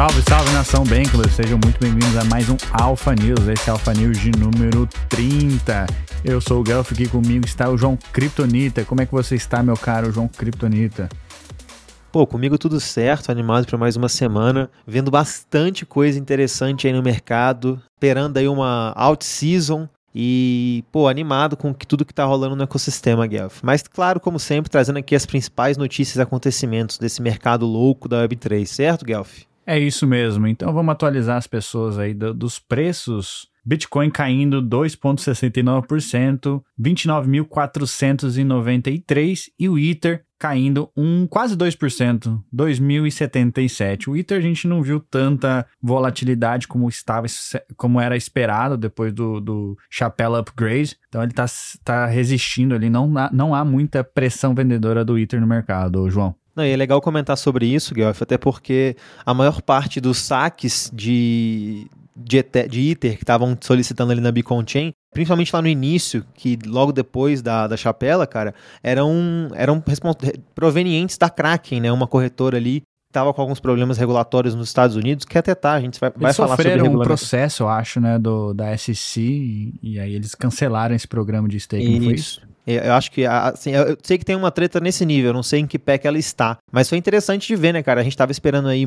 Salve, salve nação Bankers, sejam muito bem-vindos a mais um Alpha News, esse é Alpha News de número 30. Eu sou o Gelf, aqui comigo está o João Kryptonita. Como é que você está, meu caro João Kryptonita? Pô, comigo tudo certo, animado para mais uma semana, vendo bastante coisa interessante aí no mercado, esperando aí uma out season e, pô, animado com tudo que tá rolando no ecossistema, Guelph. Mas, claro, como sempre, trazendo aqui as principais notícias e acontecimentos desse mercado louco da Web3, certo, Guelph? É isso mesmo. Então vamos atualizar as pessoas aí do, dos preços. Bitcoin caindo 2,69%, 29.493 e o Ether caindo um quase 2%, 2.077. O Ether a gente não viu tanta volatilidade como estava como era esperado depois do, do Chapéu Upgrade. Então ele está tá resistindo ali, não, não há muita pressão vendedora do Ether no mercado, João. Não, e é legal comentar sobre isso, Guelph, até porque a maior parte dos saques de, de, de Ether que estavam solicitando ali na Beacon Chain, principalmente lá no início, que logo depois da, da chapela, cara, eram, eram provenientes da Kraken, né? Uma corretora ali estava com alguns problemas regulatórios nos Estados Unidos, que até tá, a gente vai, vai falar sobre um processo, eu acho, né, do, da SEC, e, e aí eles cancelaram esse programa de staking, isso. Eu acho que, assim, eu sei que tem uma treta nesse nível, não sei em que pé que ela está. Mas foi interessante de ver, né, cara? A gente tava esperando aí,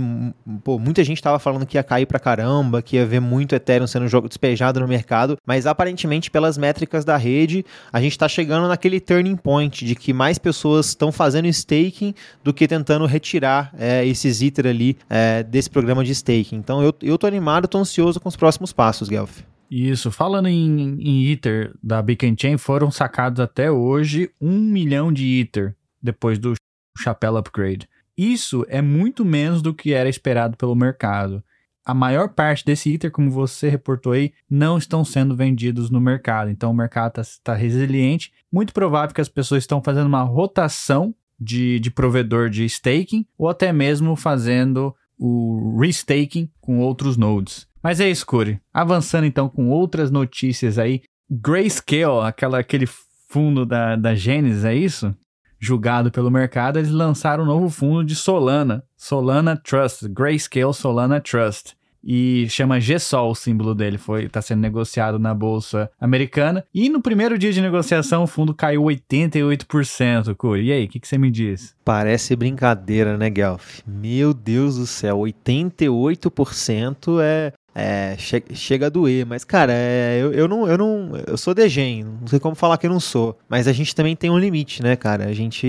pô, muita gente tava falando que ia cair pra caramba, que ia ver muito Ethereum sendo jogo despejado no mercado, mas aparentemente, pelas métricas da rede, a gente tá chegando naquele turning point de que mais pessoas estão fazendo staking do que tentando retirar é, esses Ether ali é, desse programa de staking. Então eu, eu tô animado, tô ansioso com os próximos passos, Guelph. Isso, falando em, em Ether da Beacon Chain, foram sacados até hoje um milhão de Ether depois do Chapéu Upgrade. Isso é muito menos do que era esperado pelo mercado. A maior parte desse Ether, como você reportou aí, não estão sendo vendidos no mercado. Então o mercado está tá resiliente. Muito provável que as pessoas estão fazendo uma rotação de, de provedor de staking ou até mesmo fazendo o restaking com outros nodes. Mas é isso, Curi. Avançando então com outras notícias aí. Grayscale, aquela, aquele fundo da, da Genesis, é isso? Julgado pelo mercado, eles lançaram um novo fundo de Solana. Solana Trust, Grayscale Solana Trust e chama GSOL o símbolo dele, foi está sendo negociado na bolsa americana. E no primeiro dia de negociação o fundo caiu 88%, Curi. E aí, o que, que, você me diz? Parece brincadeira, né, Guelph? Meu Deus do céu, 88% é é, che chega a doer, mas cara, é, eu, eu não, eu não, eu sou degen, não sei como falar que eu não sou, mas a gente também tem um limite, né, cara? A gente,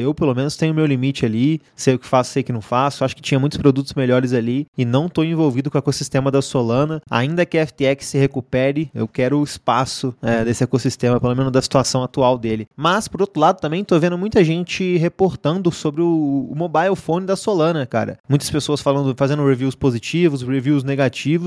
eu pelo menos tenho meu limite ali, sei o que faço, sei o que não faço. Acho que tinha muitos produtos melhores ali e não tô envolvido com o ecossistema da Solana. Ainda que a FTX se recupere, eu quero o espaço é, desse ecossistema, pelo menos da situação atual dele. Mas por outro lado, também tô vendo muita gente reportando sobre o, o mobile phone da Solana, cara. Muitas pessoas falando, fazendo reviews positivos, reviews negativos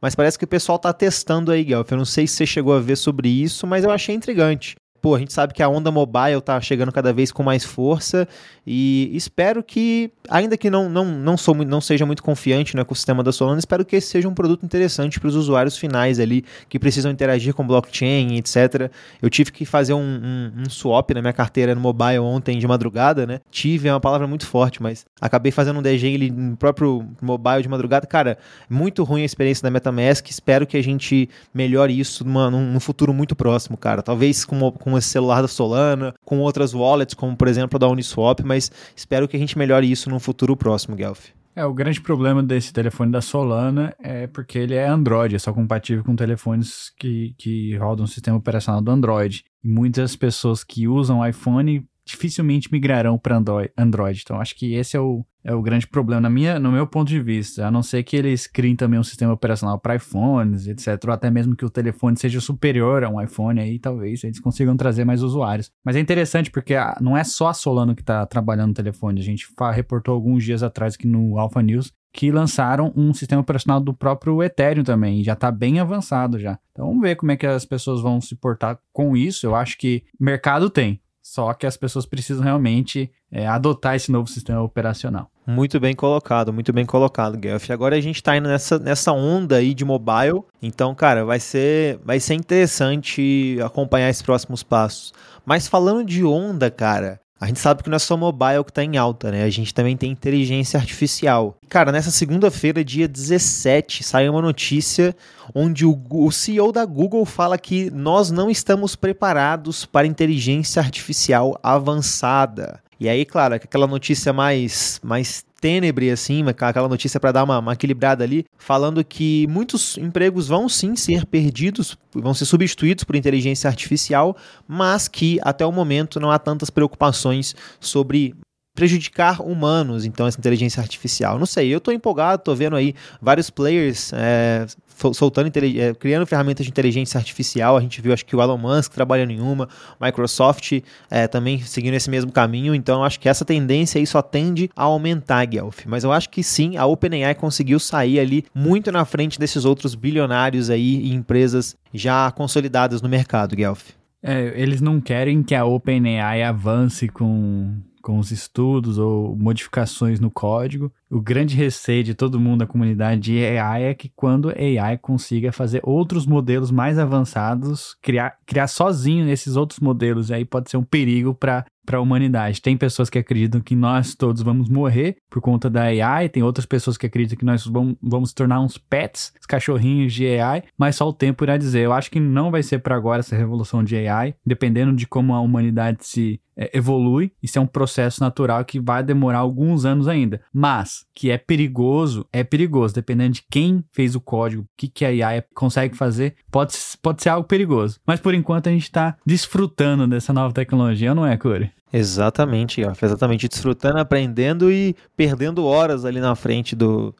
mas parece que o pessoal tá testando aí, Guelph. Eu não sei se você chegou a ver sobre isso, mas eu achei intrigante pô, a gente sabe que a onda mobile tá chegando cada vez com mais força e espero que, ainda que não, não, não, sou, não seja muito confiante no ecossistema da Solana, espero que esse seja um produto interessante para os usuários finais ali que precisam interagir com blockchain, etc. Eu tive que fazer um, um, um swap na minha carteira no mobile ontem de madrugada, né? Tive é uma palavra muito forte, mas acabei fazendo um DG no próprio mobile de madrugada. Cara, muito ruim a experiência da MetaMask. Espero que a gente melhore isso numa, num, num futuro muito próximo, cara. Talvez com, com esse celular da Solana, com outras wallets, como por exemplo a da Uniswap, mas espero que a gente melhore isso no futuro próximo, Guelph. É, o grande problema desse telefone da Solana é porque ele é Android, é só compatível com telefones que, que rodam o sistema operacional do Android. E muitas pessoas que usam iPhone dificilmente migrarão para Android. Então, acho que esse é o, é o grande problema, na minha, no meu ponto de vista. A não ser que eles criem também um sistema operacional para iPhones, etc. Ou até mesmo que o telefone seja superior a um iPhone, aí talvez eles consigam trazer mais usuários. Mas é interessante porque não é só a Solano que está trabalhando no telefone. A gente reportou alguns dias atrás aqui no Alpha News que lançaram um sistema operacional do próprio Ethereum também, e já está bem avançado já. Então vamos ver como é que as pessoas vão se portar com isso. Eu acho que mercado tem. Só que as pessoas precisam realmente é, adotar esse novo sistema operacional. Muito bem colocado, muito bem colocado, Guelph. Agora a gente está indo nessa, nessa onda aí de mobile. Então, cara, vai ser, vai ser interessante acompanhar esses próximos passos. Mas falando de onda, cara, A gente sabe que não é só mobile que está em alta, né? A gente também tem inteligência artificial. Cara, nessa segunda-feira, dia 17, saiu uma notícia onde o, o CEO da Google fala que nós não estamos preparados para inteligência artificial avançada. E aí, claro, aquela notícia mais, mais tênebre, assim, aquela notícia para dar uma, uma, equilibrada ali, falando que muitos empregos vão sim ser perdidos, vão ser substituídos por inteligência artificial, mas que até o momento não há tantas preocupações sobre prejudicar humanos, então, essa inteligência artificial. Não sei, eu estou empolgado, estou vendo aí vários players é, soltando, é, criando ferramentas de inteligência artificial. A gente viu, acho que o Elon Musk trabalhando em uma, Microsoft é, também seguindo esse mesmo caminho. Então, acho que essa tendência aí só tende a aumentar, Guelph. Mas eu acho que sim, a OpenAI conseguiu sair ali muito na frente desses outros bilionários aí e empresas já consolidadas no mercado, Guelph. É, eles não querem que a OpenAI avance com com os estudos ou modificações no código. O grande receio de todo mundo da comunidade de AI é que quando AI consiga fazer outros modelos mais avançados, criar, criar sozinho esses outros modelos, aí pode ser um perigo para para a humanidade. Tem pessoas que acreditam que nós todos vamos morrer por conta da AI, tem outras pessoas que acreditam que nós vamos, vamos tornar uns pets, os cachorrinhos de AI, mas só o tempo irá dizer. Eu acho que não vai ser para agora essa revolução de AI, dependendo de como a humanidade se evolui. Isso é um processo natural que vai demorar alguns anos ainda. Mas que é perigoso, é perigoso. Dependendo de quem fez o código, o que, que a AI consegue fazer, pode, pode ser algo perigoso. Mas por enquanto a gente está desfrutando dessa nova tecnologia, não é, Corey? Exatamente, exatamente. Desfrutando, aprendendo e perdendo horas ali na frente do,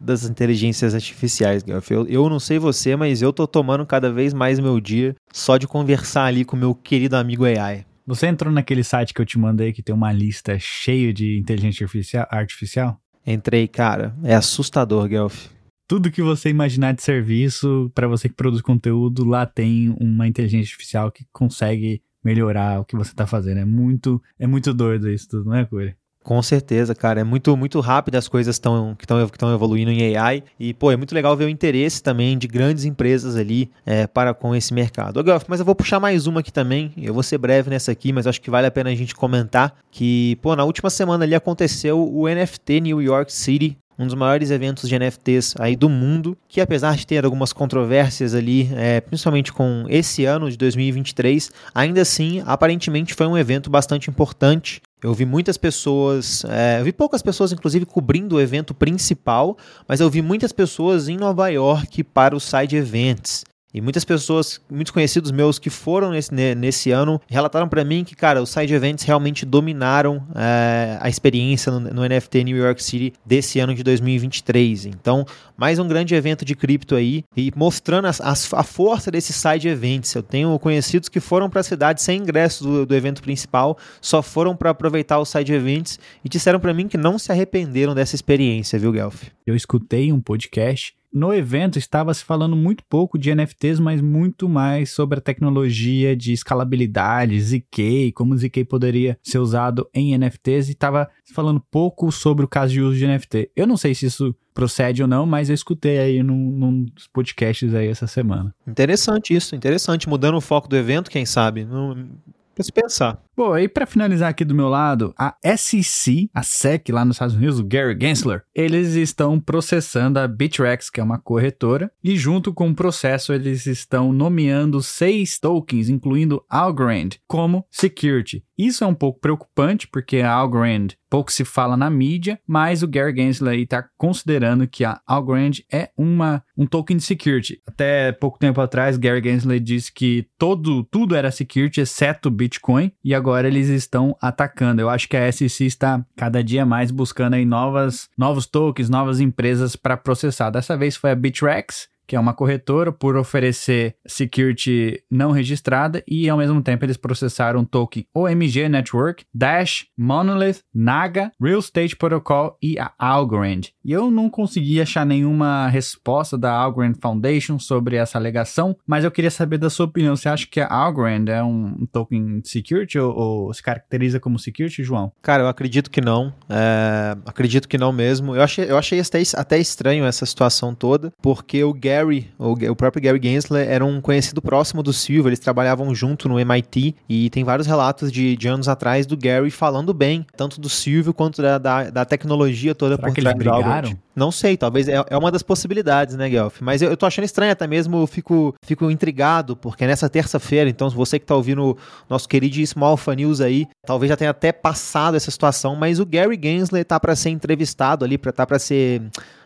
das inteligências artificiais, Eu, eu não sei você, mas eu tô tomando cada vez mais meu dia só de conversar ali com meu querido amigo AI. Você entrou naquele site que eu te mandei que tem uma lista cheia de inteligência artificial? artificial? Entrei, cara. É assustador, Guelph. Tudo que você imaginar de serviço, para você que produz conteúdo, lá tem uma inteligência artificial que consegue melhorar o que você tá fazendo. É muito, é muito doido isso tudo, não é, Corey? Com certeza, cara. É muito, muito rápido as coisas tão, que estão evoluindo em AI. E, pô, é muito legal ver o interesse também de grandes empresas ali é, para com esse mercado. Gelf, mas eu vou puxar mais uma aqui também. Eu vou ser breve nessa aqui, mas acho que vale a pena a gente comentar que, pô, na última semana ali aconteceu o NFT New York City um dos maiores eventos de NFTs aí do mundo, que apesar de ter algumas controvérsias ali, é, principalmente com esse ano de 2023, ainda assim, aparentemente foi um evento bastante importante. Eu vi muitas pessoas, é, eu vi poucas pessoas, inclusive, cobrindo o evento principal, mas eu vi muitas pessoas em Nova York para os side events. E muitas pessoas, muitos conhecidos meus que foram nesse, nesse ano, relataram para mim que, cara, os side events realmente dominaram é, a experiência no, no, NFT New York City desse ano de 2023. Então, mais um grande evento de cripto aí e mostrando a, a, a força desses side events. Eu tenho conhecidos que foram para a cidade sem ingresso do, do evento principal, só foram para aproveitar os side events e disseram para mim que não se arrependeram dessa experiência, viu, Guelph? Eu escutei um podcast no evento estava se falando muito pouco de NFTs, mas muito mais sobre a tecnologia de escalabilidade, ZK, como ZK poderia ser usado em NFTs e estava falando pouco sobre o caso de uso de NFT. Eu não sei se isso procede ou não, mas eu escutei aí num, num dos podcasts aí essa semana. Interessante isso, interessante. Mudando o foco do evento, quem sabe? Não, pra se pensar. Bom, e para finalizar aqui do meu lado, a SEC, a SEC lá nos Estados Unidos, o Gary Gensler, eles estão processando a Bitrex, que é uma corretora, e junto com o processo eles estão nomeando seis tokens, incluindo Algorand, como security. Isso é um pouco preocupante, porque a Algorand pouco se fala na mídia, mas o Gary Gensler está considerando que a Algorand é uma, um token de security. Até pouco tempo atrás, Gary Gensler disse que todo, tudo era security, exceto Bitcoin, e agora agora eles estão atacando. Eu acho que a SEC está cada dia mais buscando aí novas, novos tokens, novas empresas para processar. Dessa vez foi a Bitrex, que é uma corretora, por oferecer security não registrada e ao mesmo tempo eles processaram token OMG Network, Dash, Monolith, Naga, Real Estate Protocol e a Algorand. E eu não consegui achar nenhuma resposta da Algorand Foundation sobre essa alegação, mas eu queria saber da sua opinião. Você acha que a Algorand é um token security ou, ou se caracteriza como security, João? Cara, eu acredito que não. É, acredito que não mesmo. Eu achei, eu achei até, estranho essa situação toda, porque o Gary Gary, o, o próprio Gary Gensler, era um conhecido próximo do Silvio, eles trabalhavam junto no MIT e tem vários relatos de, de anos atrás do Gary falando bem, tanto do Silvio quanto da, da, da tecnologia toda Será por que eles brigaram? Não sei, talvez é, é uma das possibilidades, né, Guelph? Mas eu, eu tô achando estranho, até mesmo eu fico, fico intrigado, porque nessa terça-feira, então, você que tá ouvindo nosso queridíssimo Alpha News aí, talvez já tenha até passado essa situação, mas o Gary Gensler tá para ser entrevistado ali, para tá para ser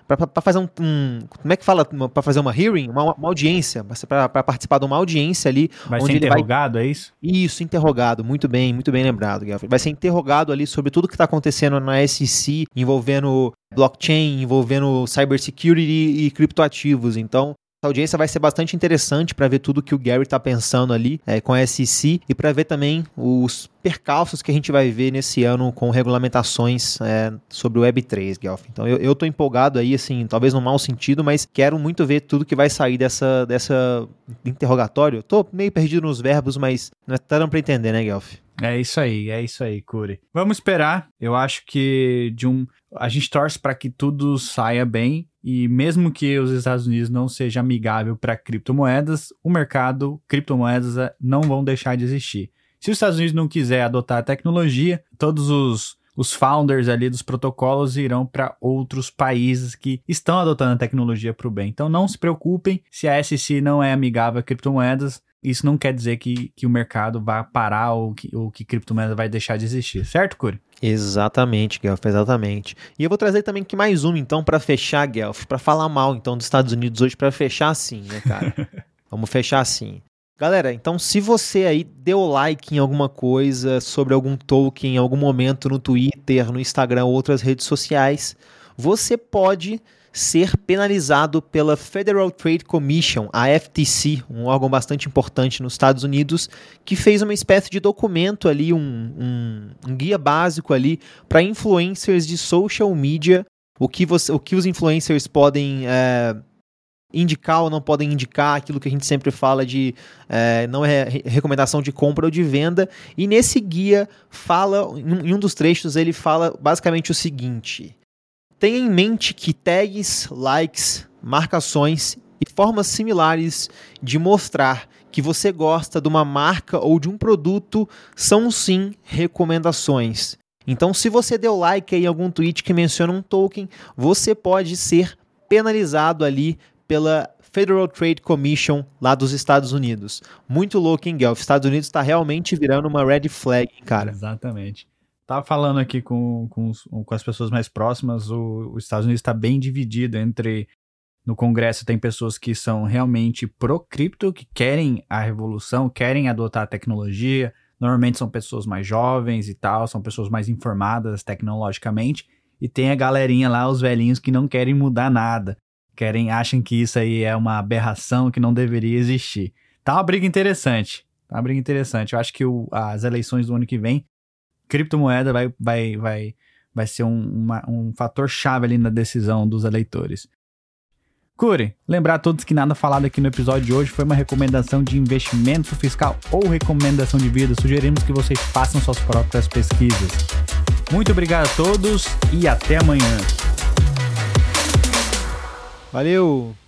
para fazer um, um, Como é que fala? Para fazer uma hearing? Uma, uma audiência. Para participar de uma audiência ali. Vai ser interrogado, vai... é isso? Isso, interrogado. Muito bem, muito bem lembrado, Guilherme. Vai ser interrogado ali sobre tudo que está acontecendo na SEC, envolvendo blockchain, envolvendo cybersecurity e criptoativos. Então, essa audiência vai ser bastante interessante para ver tudo que o Gary está pensando ali é, com a SEC e para ver também os percalços que a gente vai ver nesse ano com regulamentações é, sobre o Web3, Guelph. Então eu, eu tô empolgado aí, assim, talvez no mau sentido, mas quero muito ver tudo que vai sair dessa, dessa interrogatório. Tô meio perdido nos verbos, mas não é tanto para entender, né, Guelph? É isso aí, é isso aí, Curi. Vamos esperar. Eu acho que de um a gente torce para que tudo saia bem e mesmo que os Estados Unidos não seja amigável para criptomoedas, o mercado criptomoedas eh, não vão deixar de existir. Se os Estados Unidos não quiser adotar a tecnologia, todos os, os founders ali dos protocolos irão para outros países que estão adotando a tecnologia para o bem. Então não se preocupem se a SEC não é amigável a criptomoedas, isso não quer dizer que, que o mercado vai parar ou que, ou que criptomoeda vai deixar de existir, certo, Curi? Exatamente, Guelph, exatamente. E eu vou trazer também aqui mais um, então, para fechar, Guelph, para falar mal, então, dos Estados Unidos hoje, para fechar assim, né, cara? Vamos fechar assim. Galera, então se você aí deu like em alguma coisa sobre algum token em algum momento no Twitter, no Instagram ou outras redes sociais, você pode ser penalizado pela Federal Trade Commission, a FTC, um órgão bastante importante nos Estados Unidos, que fez uma espécie de documento ali, um, um, um guia básico ali para influencers de social media, o que, você, o que os influencers podem é, indicar ou não podem indicar, aquilo que a gente sempre fala de é, não é recomendação de compra ou de venda. E nesse guia fala, em um dos trechos, ele fala basicamente o seguinte: Tenha em mente que tags, likes, marcações e formas similares de mostrar que você gosta de uma marca ou de um produto são sim recomendações. Então, se você deu like em algum tweet que menciona um token, você pode ser penalizado ali pela Federal Trade Commission lá dos Estados Unidos. Muito louco, hein, Guelph? Estados Unidos está realmente virando uma red flag, cara. Exatamente. Tava falando aqui com, com, com as pessoas mais próximas, o, os Estados Unidos está bem dividido entre. No Congresso tem pessoas que são realmente pro-cripto, que querem a revolução, querem adotar a tecnologia. Normalmente são pessoas mais jovens e tal, são pessoas mais informadas tecnologicamente. E tem a galerinha lá, os velhinhos, que não querem mudar nada. Querem, acham que isso aí é uma aberração que não deveria existir. Tá uma briga interessante. Tá uma briga interessante. Eu acho que o, as eleições do ano que vem criptomoeda vai, vai, vai, vai ser um, uma, um fator chave ali na decisão dos eleitores. Cure, lembrar a todos que nada falado aqui no episódio de hoje foi uma recomendação de investimento fiscal ou recomendação de vida. Sugerimos que vocês façam suas próprias pesquisas. Muito obrigado a todos e até amanhã. Valeu!